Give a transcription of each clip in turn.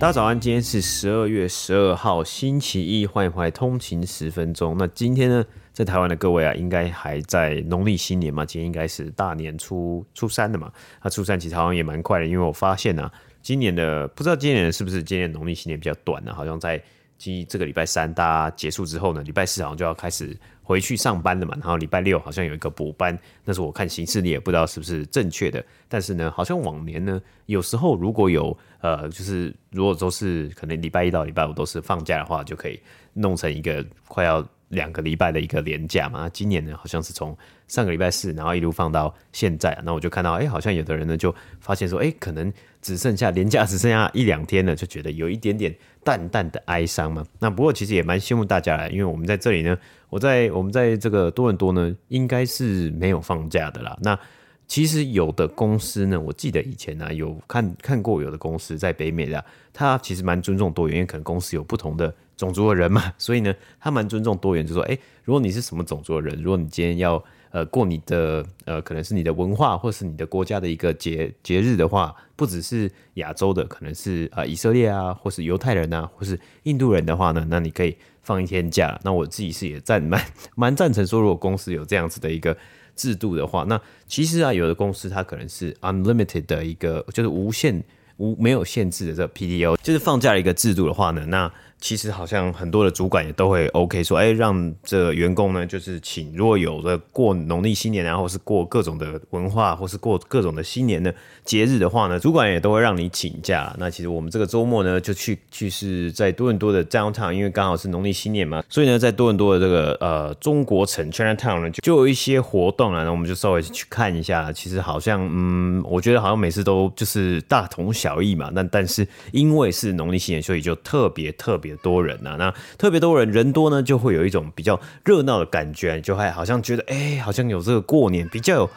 大家早安，今天是十二月十二号，星期一，欢迎回来通勤十分钟。那今天呢，在台湾的各位啊，应该还在农历新年嘛？今天应该是大年初初三的嘛？那初三其实好像也蛮快的，因为我发现呢、啊，今年的不知道今年是不是今年农历新年比较短呢、好像在今这个礼拜三大家结束之后呢，礼拜四好像就要开始。回去上班了嘛，然后礼拜六好像有一个补班，但是我看形式，你也不知道是不是正确的。但是呢，好像往年呢，有时候如果有呃，就是如果都是可能礼拜一到礼拜五都是放假的话，就可以弄成一个快要两个礼拜的一个连假嘛。今年呢，好像是从上个礼拜四，然后一路放到现在，那我就看到，哎，好像有的人呢就发现说，哎，可能只剩下连假只剩下一两天了，就觉得有一点点淡淡的哀伤嘛。那不过其实也蛮羡慕大家的，因为我们在这里呢。我在我们在这个多伦多呢，应该是没有放假的啦。那其实有的公司呢，我记得以前呢、有看看过，有的公司在北美的，他其实蛮尊重多元，因为可能公司有不同的种族的人嘛，所以呢，他蛮尊重多元，就说，哎，如果你是什么种族的人，如果你今天要呃过你的呃可能是你的文化或是你的国家的一个节节日的话，不只是亚洲的，可能是啊、以色列啊，或是犹太人啊，或是印度人的话呢，那你可以。放一天假，那我自己是也赞蛮 蛮赞成说，如果公司有这样子的一个制度的话，那其实啊，有的公司它可能是 unlimited 的一个，就是无限无没有限制的这个 P D O，就是放假的一个制度的话呢，那。其实好像很多的主管也都会 OK 说，哎，让这个员工呢，就是请如果有的过农历新年然后是过各种的文化，或是过各种的新年的节日的话呢，主管也都会让你请假。那其实我们这个周末呢，就去去是在多伦多的 Downtown，因为刚好是农历新年嘛，所以呢，在多伦多的这个呃中国城 Chinatown 呢，就就有一些活动啊，那我们就稍微去看一下。其实好像嗯，我觉得好像每次都就是大同小异嘛。那但是因为是农历新年，所以就特别特别。多人呐、啊，那特别多人，人多呢，就会有一种比较热闹的感觉，就还好像觉得，哎、好像有这个过年比较有，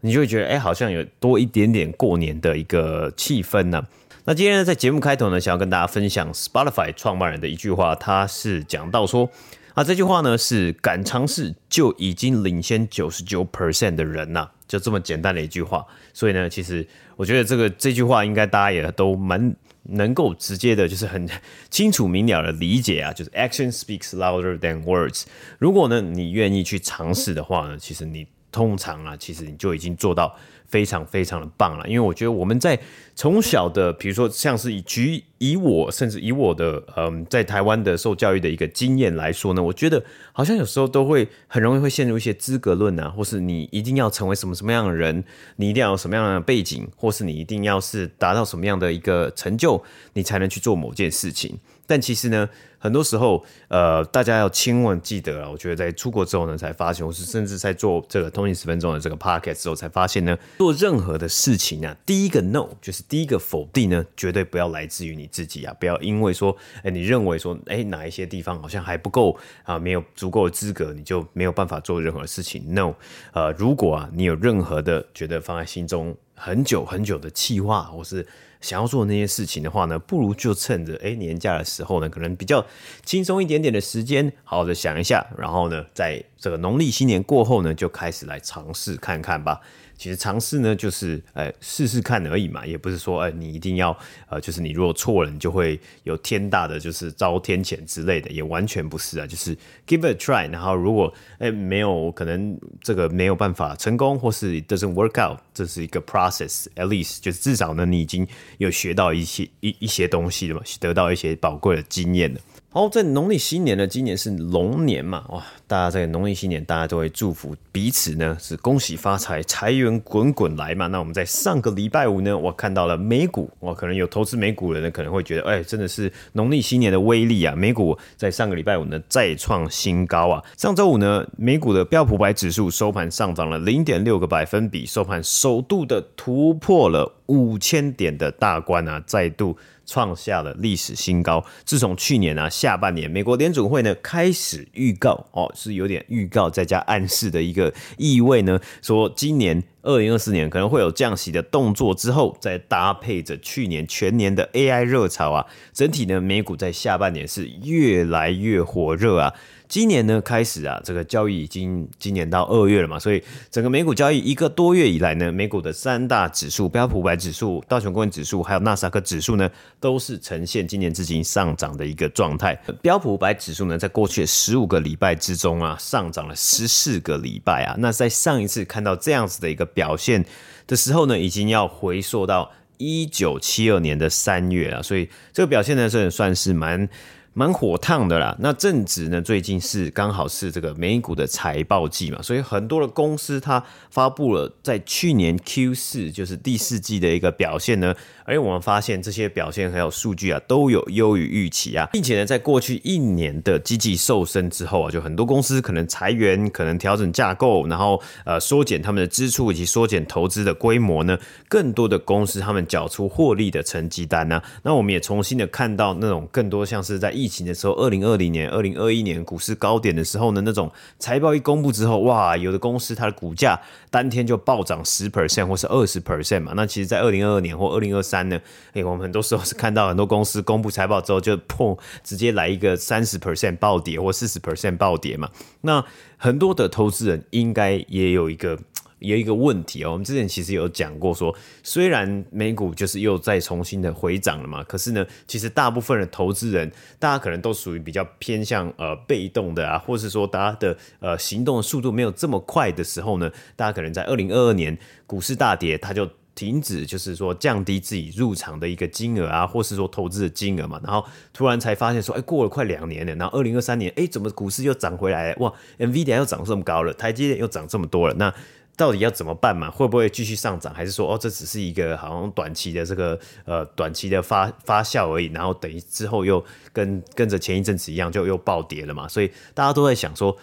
你就会觉得，哎、好像有多一点点过年的一个气氛呢、那今天呢，在节目开头呢，想要跟大家分享 Spotify 创办人的一句话，他是讲到说，啊，这句话呢是敢尝试就已经领先九十九 percent 的人呐、就这么简单的一句话。所以呢，其实我觉得这个这句话应该大家也都蛮。能够直接的，就是很 清楚明了的理解啊，就是 action speaks louder than words。如果呢，你愿意去尝试的话呢，其实你通常啊，其实你就已经做到。非常非常的棒了，因为我觉得我们在从小的，比如说像是以举以我，甚至以我的嗯，在台湾的受教育的一个经验来说呢，我觉得好像有时候都会很容易会陷入一些资格论啊，或是你一定要成为什么什么样的人，你一定要有什么样的背景，或是你一定要是达到什么样的一个成就，你才能去做某件事情。但其实呢，很多时候，呃，大家要千万记得啊，我觉得在出国之后呢，才发现，或是甚至在做这个通勤十分钟的这个 podcast 之后，才发现呢，做任何的事情啊，第一个 no 就是第一个否定呢，绝对不要来自于你自己啊，不要因为说，哎，你认为说，哎，哪一些地方好像还不够啊，没有足够的资格，你就没有办法做任何事情。no，呃，如果啊，你有任何的觉得放在心中很久很久的气话，或是想要做那些事情的话呢，不如就趁着诶年假的时候呢，可能比较轻松一点点的时间，好好的想一下，然后呢，再这个农历新年过后呢，就开始来尝试看看吧。其实尝试呢，就是呃试试看而已嘛，也不是说呃你一定要呃就是你如果错了，你就会有天大的就是遭天谴之类的，也完全不是啊，就是 give it a try。然后如果哎没有可能这个没有办法成功，或是 doesn't work out，这是一个 process，at least 就是至少呢你已经有学到一些一一些东西了嘛，得到一些宝贵的经验了。好，在农历新年呢，今年是龙年嘛，哇，大家在农历新年，大家都会祝福彼此呢，是恭喜发财，财源滚滚来嘛。那我们在上个礼拜五呢，我看到了美股，哇，可能有投资美股的人，可能会觉得，哎、真的是农历新年的威力啊！美股在上个礼拜五呢，再创新高啊。上周五呢，美股的标普百指数收盘上涨了零点六个百分比，收盘首度的突破了。五千点的大关啊，再度创下了历史新高。自从去年啊下半年，美国联准会呢开始预告哦，是有点预告再加暗示的一个意味呢，说今年二零二四年可能会有降息的动作，之后再搭配着去年全年的 AI 热潮啊，整体呢美股在下半年是越来越火热啊。今年呢开始啊，这个交易已经今年到二月了嘛，所以整个美股交易一个多月以来呢，美股的三大指数标普五百指数、道琼工业指数还有纳斯克指数呢，都是呈现今年至今上涨的一个状态。标普五百指数呢，在过去十五个礼拜之中啊，上涨了十四个礼拜啊。那在上一次看到这样子的一个表现的时候呢，已经要回溯到一九七二年的三月了，所以这个表现呢，是算是蛮。蛮火烫的啦，那正值呢，最近是刚好是这个美股的财报季嘛，所以很多的公司它发布了在去年 Q 四，就是第四季的一个表现呢，而我们发现这些表现还有数据啊，都有优于预期啊，并且呢，在过去一年的积极瘦身之后啊，就很多公司可能裁员，可能调整架构，然后呃缩减他们的支出以及缩减投资的规模呢，更多的公司他们缴出获利的成绩单呢、那我们也重新的看到那种更多像是在疫情的时候，二零二零年、二零二一年股市高点的时候呢，那种财报一公布之后，哇，有的公司它的股价当天就暴涨十 percent 或是二十 percent 嘛。那其实，在二零二二年或二零二三呢，哎，我们很多时候是看到很多公司公布财报之后就砰，直接来一个三十 percent 暴跌或四十 percent 暴跌嘛。那很多的投资人应该也有一个。有一个问题哦，我们之前其实有讲过说，虽然美股就是又再重新的回涨了嘛，可是呢，其实大部分的投资人，大家可能都属于比较偏向呃被动的啊，或是说大家的呃行动的速度没有这么快的时候呢，大家可能在二零二二年股市大跌，他就停止就是说降低自己入场的一个金额啊，或是说投资的金额嘛，然后突然才发现说，哎，过了快两年了，然后二零二三年，哎，怎么股市又涨回来了？哇，NVIDIA 又涨这么高了，台积电又涨这么多了，那。到底要怎么办嘛？会不会继续上涨？还是说哦，这只是一个好像短期的这个呃短期的发发酵而已？然后等于之后又跟跟着前一阵子一样，就又暴跌了嘛？所以大家都在想说，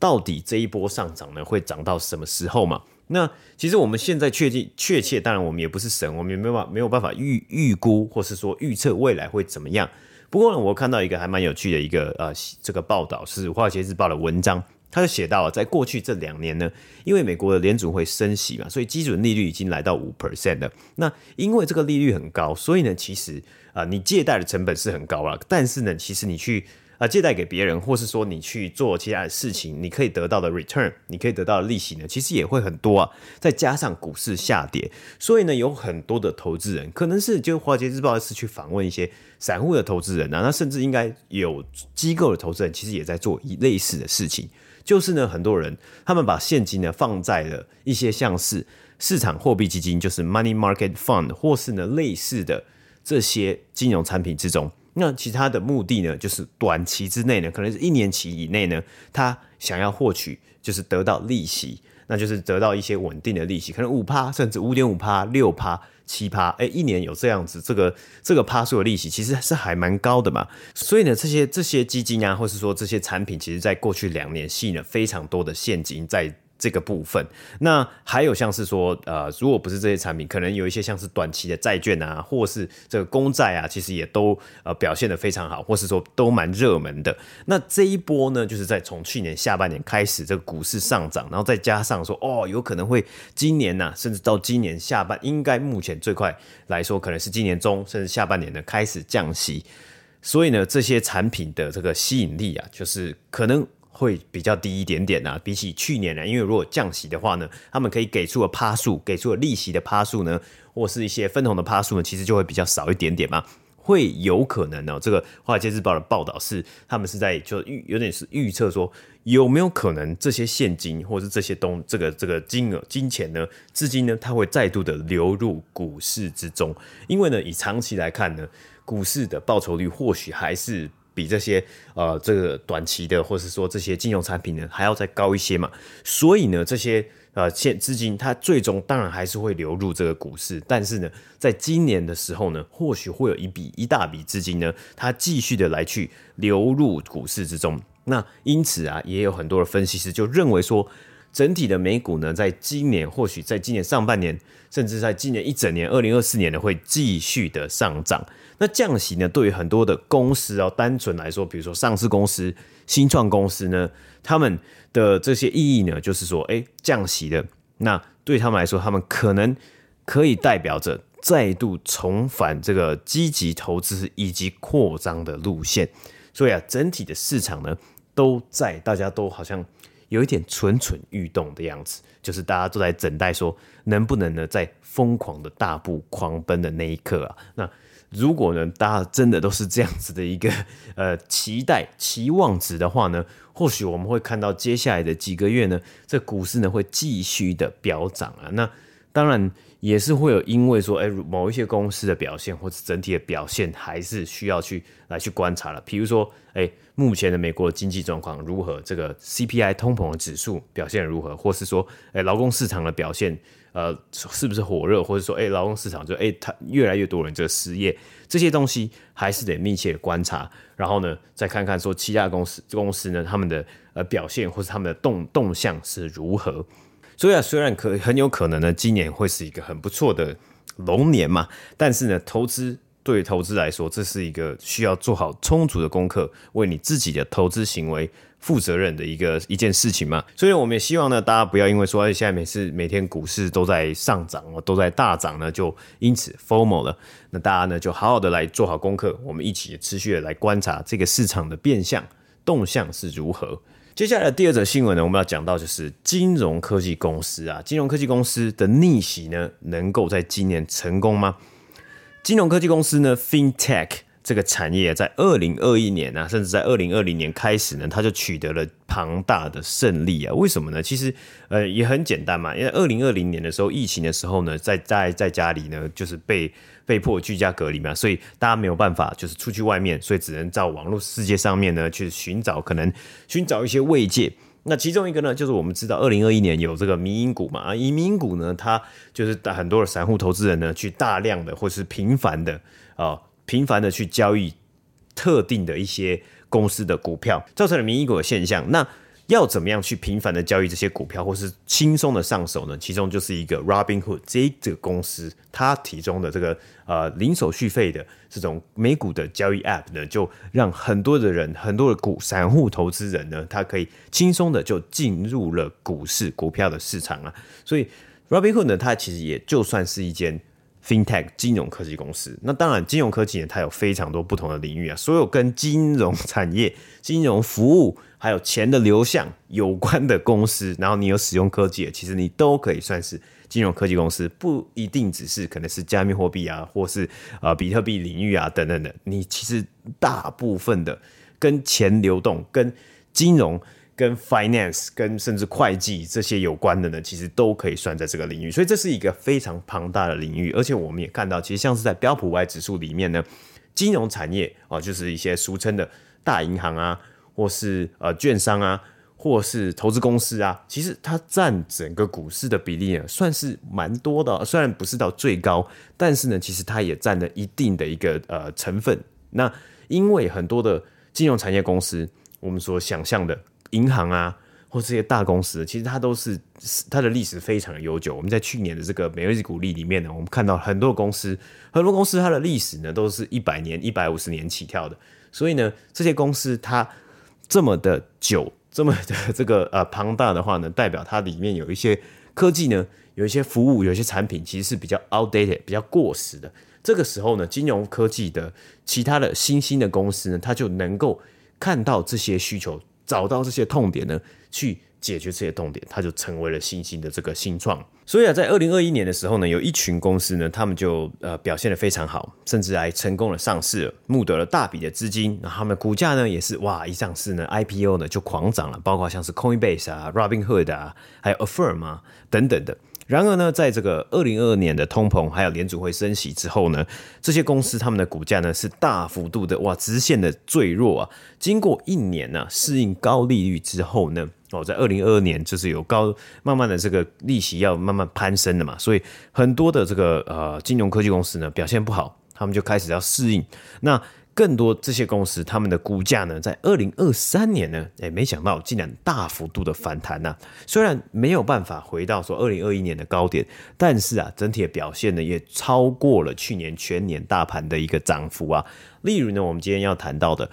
到底这一波上涨呢会涨到什么时候嘛？那其实我们现在确定确切，当然我们也不是神，我们也没有办法没有办法预预估或是说预测未来会怎么样。不过呢，我看到一个还蛮有趣的一个呃这个报道，是华尔街日报的文章。他就写到，在过去这两年呢，因为美国的联储会升息嘛，所以基准利率已经来到五 percent 了。那因为这个利率很高，所以呢，其实啊、你借贷的成本是很高了。但是呢，其实你去啊、借贷给别人，或是说你去做其他的事情，你可以得到的 return，你可以得到的利息呢，其实也会很多啊。再加上股市下跌，所以呢，有很多的投资人，可能是就华尔街日报是去访问一些散户的投资人啊，那甚至应该有机构的投资人，其实也在做一类似的事情。就是呢，很多人他们把现金呢放在了一些像是市场货币基金，就是 money market fund，或是呢类似的这些金融产品之中。那其他的目的呢，就是短期之内呢，可能是一年期以内呢，他想要获取就是得到利息，那就是得到一些稳定的利息，可能五趴，甚至五点五趴、六趴。七趴，哎，一年有这样子，这个这个趴数的利息其实是还蛮高的嘛。所以呢，这些这些基金啊，或是说这些产品，其实在过去两年吸引了非常多的现金在。这个部分，那还有像是说，呃，如果不是这些产品，可能有一些像是短期的债券啊，或是这个公债啊，其实也都呃表现得非常好，或是说都蛮热门的。那这一波呢，就是在从去年下半年开始，这个股市上涨，然后再加上说，哦，有可能会今年呐、甚至到今年下半，应该目前最快来说，可能是今年中甚至下半年呢开始降息。所以呢，这些产品的这个吸引力啊，就是可能。会比较低一点点呐、比起去年呢，因为如果降息的话呢，他们可以给出的趴数，给出的利息的趴数呢，或是一些分红的趴数呢，其实就会比较少一点点嘛，会有可能呢、哦。这个华尔街日报的报道是，他们是在就预有点是预测说，有没有可能这些现金或是这些东这个这个金额金钱呢，资金呢，它会再度的流入股市之中，因为呢，以长期来看呢，股市的报酬率或许还是。比这些呃这个短期的，或是说这些金融产品呢，还要再高一些嘛。所以呢，这些呃现资金它最终当然还是会流入这个股市，但是呢，在今年的时候呢，或许会有一笔一大笔资金呢，它继续的来去流入股市之中。那因此啊，也有很多的分析师就认为说，整体的美股呢，在今年或许在今年上半年，甚至在今年一整年，二零二四年呢，会继续的上涨。那降息呢，对于很多的公司啊，单纯来说，比如说上市公司、新创公司呢，他们的这些意义呢，就是说，哎，降息的，那对他们来说，他们可能可以代表着再度重返这个积极投资以及扩张的路线。所以啊，整体的市场呢，都在大家都好像有一点蠢蠢欲动的样子，就是大家都在等待说，能不能呢，在疯狂的大步狂奔的那一刻啊，那。如果呢，大家真的都是这样子的一个 呃期待期望值的话呢，或许我们会看到接下来的几个月呢，这股市呢会继续的飙涨啊。那当然也是会有因为说，哎，某一些公司的表现或者整体的表现还是需要去来去观察了。比如说，哎，目前的美国经济状况如何？这个 CPI 通膨的指数表现如何？或是说，哎，劳工市场的表现？呃，是不是火热，或者说，哎、劳工市场就，哎、欸，他越来越多人这个失业，这些东西还是得密切的观察，然后呢，再看看说其他公司公司呢，他们的呃表现或是他们的动动向是如何。所以啊，虽然可很有可能呢，今年会是一个很不错的龙年嘛，但是呢，投资对投资来说，这是一个需要做好充足的功课，为你自己的投资行为。负责任的一个一件事情嘛，所以我们也希望呢，大家不要因为说现在每次每天股市都在上涨哦，都在大涨呢，就因此 formal 了。那大家呢，就好好的来做好功课，我们一起持续的来观察这个市场的变相动向是如何。接下来的第二则新闻呢，我们要讲到就是金融科技公司啊，金融科技公司的逆袭呢，能够在今年成功吗？金融科技公司呢，FinTech。这个产业在二零二一年啊，甚至在二零二零年开始呢，它就取得了庞大的胜利啊。为什么呢？其实呃也很简单嘛，因为二零二零年的时候，疫情的时候呢，在在在家里呢，就是被被迫居家隔离嘛，所以大家没有办法就是出去外面，所以只能在网络世界上面呢去寻找可能寻找一些慰藉。那其中一个呢，就是我们知道二零二一年有这个民营股嘛，啊，以民营股呢，它就是很多的散户投资人呢去大量的或是频繁的啊。频繁的去交易特定的一些公司的股票，造成了民营股的现象。那要怎么样去频繁的交易这些股票，或是轻松的上手呢？其中就是一个 Robinhood 这个公司，它提供的这个呃零手续费的这种美股的交易 App 呢，就让很多的人、很多的股散户投资人呢，他可以轻松的就进入了股市股票的市场啊。所以 Robinhood 呢，它其实也就算是一间。FinTech 金融科技公司，那当然金融科技呢，它有非常多不同的领域啊，所有跟金融产业、金融服务还有钱的流向有关的公司，然后你有使用科技，其实你都可以算是金融科技公司，不一定只是可能是加密货币啊，或是啊比特币领域啊等等的，你其实大部分的跟钱流动、跟金融。跟 finance、跟甚至会计这些有关的呢，其实都可以算在这个领域，所以这是一个非常庞大的领域。而且我们也看到，其实像是在标普五百指数里面呢，金融产业哦，就是一些俗称的大银行啊，或是呃券商啊，或是投资公司啊，其实它占整个股市的比例呢，算是蛮多的。虽然不是到最高，但是呢，其实它也占了一定的一个呃成分。那因为很多的金融产业公司，我们所想象的。银行啊，或这些大公司，其实它都是它的历史非常的悠久。我们在去年的这个每日股利里面呢，我们看到很多公司，很多公司它的历史呢都是一百年、一百五十年起跳的。所以呢，这些公司它这么的久，这么的 这个呃庞大的话呢，代表它里面有一些科技呢，有一些服务，有一些产品其实是比较 outdated、比较过时的。这个时候呢，金融科技的其他的新兴的公司呢，它就能够看到这些需求。找到这些痛点呢，去解决这些痛点，它就成为了新兴的这个新创。所以啊，在二零二一年的时候呢，有一群公司呢，他们就呃表现的非常好，甚至还成功的上市了，募得了大笔的资金。那他们股价呢，也是哇，一上市呢，IPO 呢就狂涨了，包括像是 Coinbase 啊、Robinhood 啊，还有 Affirm 啊等等的。然而呢，在这个二零二二年的通膨还有联储会升息之后呢，这些公司他们的股价呢是大幅度的哇直线的坠落啊。经过一年呢适应高利率之后呢，哦，在二零二二年就是有高慢慢的这个利息要慢慢攀升的嘛，所以很多的这个呃金融科技公司呢表现不好，他们就开始要适应。那更多这些公司，他们的股价呢，在二零二三年呢，哎，没想到竟然大幅度的反弹呐、啊。虽然没有办法回到说二零二一年的高点，但是啊，整体的表现呢，也超过了去年全年大盘的一个涨幅啊。例如呢，我们今天要谈到的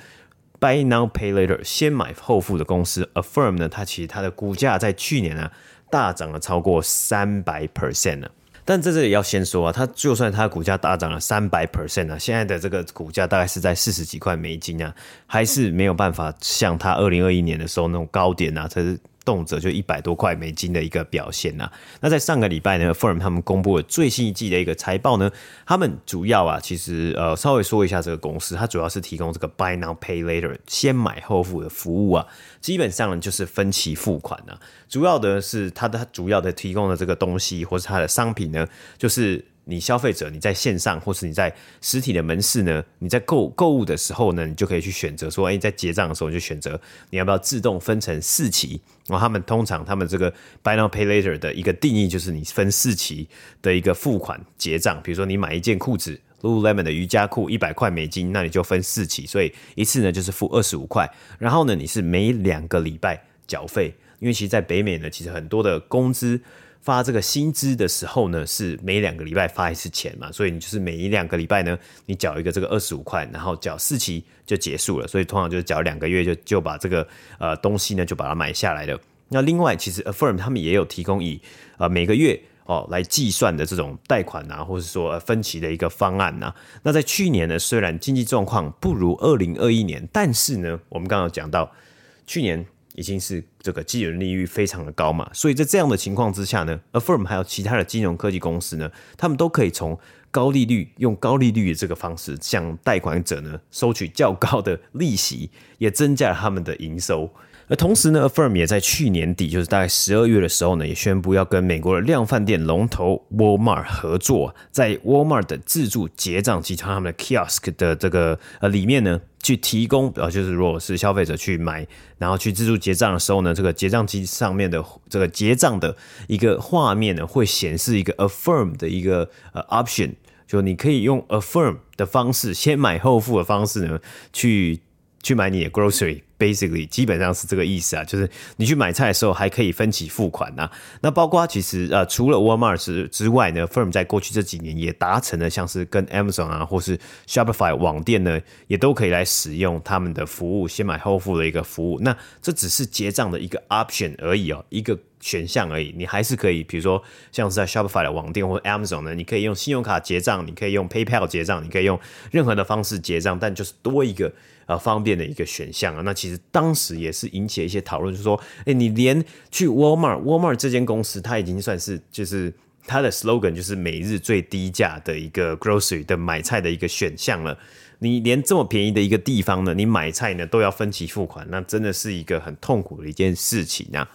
Buy Now Pay Later 先买后付的公司 Affirm 呢，它其实它的股价在去年呢、啊，大涨了超过三百 percent 呢。但在这里要先说啊，它就算它股价大涨了三百 percent 啊，现在的这个股价大概是在四十几块美金啊，还是没有办法像它二零二一年的时候那种高点啊，才是。动辄就一百多块美金的一个表现呐、那在上个礼拜呢，Firm 他们公布了最新一季的一个财报呢。他们主要啊，其实呃稍微说一下这个公司，它主要是提供这个 Buy Now Pay Later 先买后付的服务啊。基本上呢就是分期付款啊。主要的是它的主要的提供的这个东西或是它的商品呢，就是。你消费者，你在线上或是你在实体的门市呢？你在购购物的时候呢，你就可以去选择说，哎，在结账的时候就选择你要不要自动分成四期。然后他们通常他们这个 Buy Now Pay Later 的一个定义就是你分四期的一个付款结账。比如说你买一件裤子，Lululemon 的瑜伽裤一百块美金，那你就分四期，所以一次呢就是付二十五块。然后呢，你是每两个礼拜缴费，因为其实在北美呢，其实很多的工资。发这个薪资的时候呢，是每两个礼拜发一次钱嘛，所以你就是每一两个礼拜呢，你缴一个这个二十五块，然后缴四期就结束了，所以通常就是缴两个月就就把这个呃东西呢就把它买下来了。那另外，其实 Affirm 他们也有提供以呃每个月哦来计算的这种贷款啊，或者说分期的一个方案呐、啊。那在去年呢，虽然经济状况不如二零二一年，但是呢，我们刚刚讲到去年。已经是这个基准利率非常的高嘛，所以在这样的情况之下呢，Affirm 还有其他的金融科技公司呢，他们都可以从高利率用高利率的这个方式向贷款者呢收取较高的利息，也增加了他们的营收。而同时呢，Affirm 也在去年底，就是大概十二月的时候呢，也宣布要跟美国的量贩店龙头 Walmart 合作，在 Walmart 的自助结账集团他们的 Kiosk 的这个呃里面呢，去提供呃，就是如果是消费者去买，然后去自助结账的时候呢，这个结账机上面的这个结账的一个画面呢，会显示一个 Affirm 的一个呃 option，就你可以用 Affirm 的方式，先买后付的方式呢，去去买你的 grocery。Basically，基本上是这个意思啊，就是你去买菜的时候还可以分期付款呐、啊。那包括其实呃，除了 Walmart 之外呢，Firm 在过去这几年也达成了像是跟 Amazon 啊，或是 Shopify 网店呢，也都可以来使用他们的服务，先买后付的一个服务。那这只是结账的一个 option 而已哦，一个选项而已。你还是可以，比如说像是在 Shopify 的网店或 Amazon 呢，你可以用信用卡结账，你可以用 PayPal 结账，你可以用任何的方式结账，但就是多一个。呃，方便的一个选项啊，那其实当时也是引起了一些讨论，就是说，哎，你连去 Walmart，Walmart 这间公司，它已经算是就是它的 slogan 就是每日最低价的一个 grocery 的买菜的一个选项了。你连这么便宜的一个地方呢，你买菜呢都要分期付款，那真的是一个很痛苦的一件事情啊。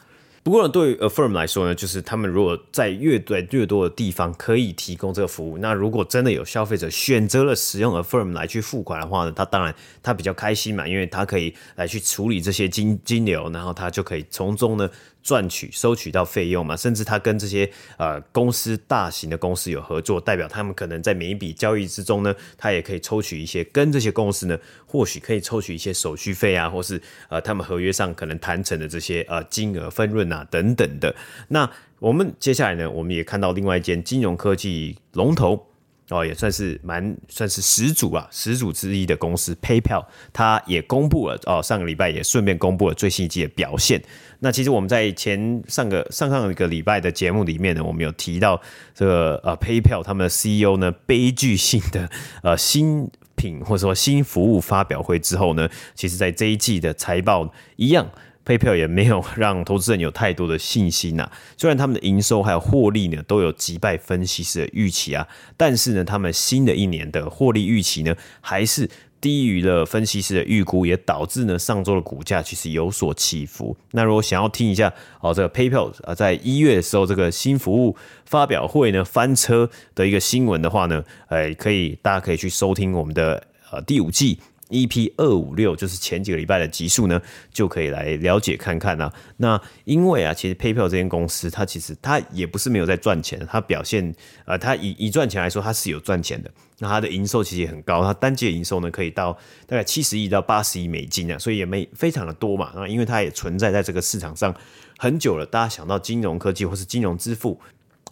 不过呢，对于 Affirm 来说呢，就是他们如果在越对越多的地方可以提供这个服务，那如果真的有消费者选择了使用 Affirm 来去付款的话呢，他当然他比较开心嘛，因为他可以来去处理这些金金流，然后他就可以从中呢。赚取收取到费用嘛，甚至他跟这些呃公司大型的公司有合作，代表他们可能在每一笔交易之中呢，他也可以抽取一些跟这些公司呢，或许可以抽取一些手续费啊，或是呃他们合约上可能谈成的这些呃金额分润啊等等的。那我们接下来呢，我们也看到另外一间金融科技龙头。哦，也算是蛮算是始祖啊，始祖之一的公司 PayPal，它也公布了哦，上个礼拜也顺便公布了最新一季的表现。那其实我们在前上个上上一个礼拜的节目里面呢，我们有提到这个呃 PayPal 他们的 CEO 呢悲剧性的呃新品或者说新服务发表会之后呢，其实在这一季的财报一样。PayPal 也没有让投资人有太多的信心呐、虽然他们的营收还有获利呢都有击败分析师的预期啊，但是呢，他们新的一年的获利预期呢还是低于了分析师的预估，也导致呢上周的股价其实有所起伏。那如果想要听一下哦，这个 PayPal 啊在一月的时候这个新服务发表会呢翻车的一个新闻的话呢，哎，可以大家可以去收听我们的呃第五季。EP 二五六，就是前几个礼拜的集数呢，就可以来了解看看啊。那因为啊，其实 PayPal 这间公司，它其实它也不是没有在赚钱，它表现呃，它以以赚钱来说，它是有赚钱的。那它的营收其实也很高，它单季营收呢可以到大概七十亿到八十亿美金啊，所以也没非常的多嘛。那因为它也存在在这个市场上很久了，大家想到金融科技或是金融支付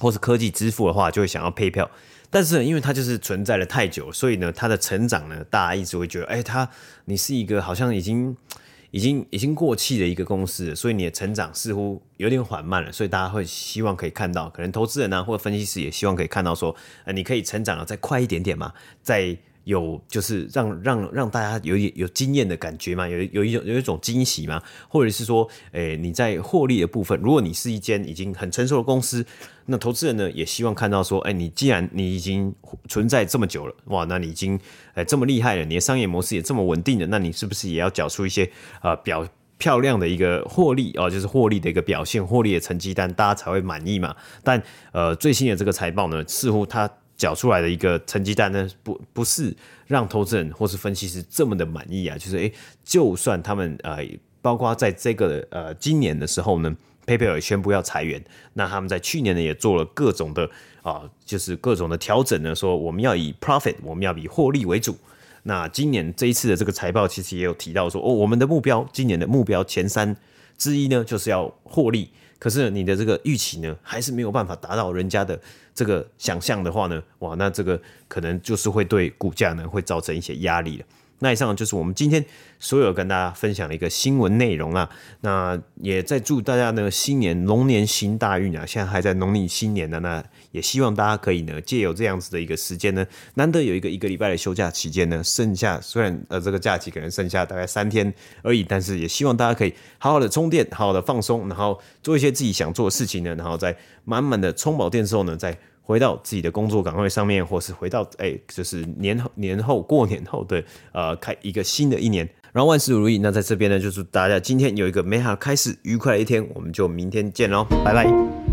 或是科技支付的话，就会想要 PayPal。但是，因为它就是存在了太久，所以呢，它的成长呢，大家一直会觉得，哎，它你是一个好像已经。已经已经过气的一个公司，所以你的成长似乎有点缓慢了，所以大家会希望可以看到，可能投资人啊或者分析师也希望可以看到说，呃，你可以成长的再快一点点嘛，在。有就是让让让大家有有惊艳的感觉嘛，有有一种有一种惊喜嘛，或者是说，诶、你在获利的部分，如果你是一间已经很成熟的公司，那投资人呢也希望看到说，诶、你既然你已经存在这么久了，哇，那你已经诶、这么厉害了，你的商业模式也这么稳定了，那你是不是也要缴出一些啊、表漂亮的一个获利哦，就是获利的一个表现，获利的成绩单，大家才会满意嘛？但呃，最新的这个财报呢，似乎它。缴出来的一个成绩单呢，不不是让投资人或是分析师这么的满意啊，就是诶，就算他们呃，包括在这个呃今年的时候呢，PayPal 也宣布要裁员，那他们在去年呢也做了各种的啊、就是各种的调整呢，说我们要以 profit，我们要以获利为主。那今年这一次的这个财报其实也有提到说，哦，我们的目标，今年的目标前三之一呢，就是要获利。可是你的这个预期呢，还是没有办法达到人家的这个想象的话呢，哇，那这个可能就是会对股价呢会造成一些压力了。那以上就是我们今天所有跟大家分享的一个新闻内容啊。那也在祝大家呢新年龙年行大运啊！现在还在农历新年呢，那也希望大家可以呢借由这样子的一个时间呢，难得有一个一个礼拜的休假期间呢，剩下虽然呃这个假期可能剩下大概三天而已，但是也希望大家可以好好的充电，好好的放松，然后做一些自己想做的事情呢，然后在满满的充饱电之后呢，再。回到自己的工作岗位上面，或是回到哎、就是年后年后过年后的呃，开一个新的一年，然后万事如意。那在这边呢，就祝大家今天有一个美好开始，愉快的一天。我们就明天见喽，拜拜。